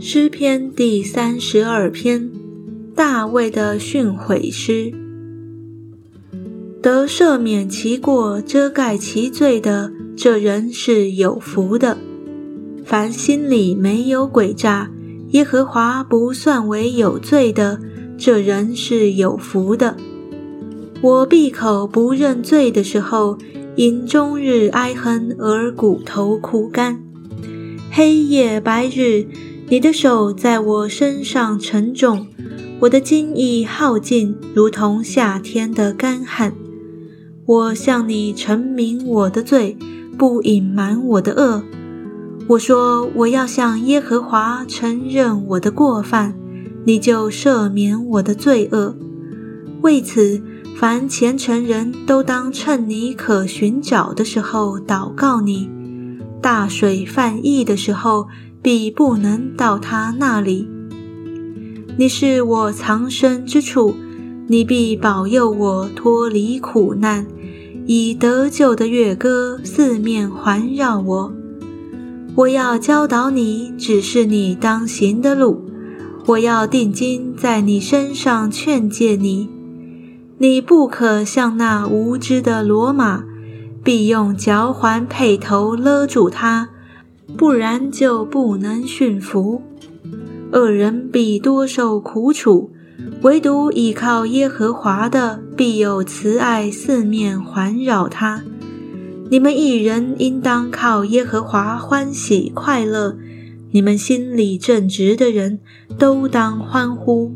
诗篇第三十二篇，大卫的训诲诗。得赦免其过、遮盖其罪的，这人是有福的。凡心里没有诡诈，耶和华不算为有罪的，这人是有福的。我闭口不认罪的时候，因终日哀恨而骨头枯干，黑夜白日。你的手在我身上沉重，我的精意耗尽，如同夏天的干旱。我向你陈明我的罪，不隐瞒我的恶。我说我要向耶和华承认我的过犯，你就赦免我的罪恶。为此，凡虔诚人都当趁你可寻找的时候祷告你。大水泛溢的时候。必不能到他那里。你是我藏身之处，你必保佑我脱离苦难，以得救的乐歌四面环绕我。我要教导你，指示你当行的路。我要定睛在你身上劝诫你。你不可像那无知的骡马，必用脚环配头勒住它。不然就不能驯服。恶人必多受苦楚，唯独倚靠耶和华的，必有慈爱四面环绕他。你们一人应当靠耶和华欢喜快乐，你们心里正直的人都当欢呼。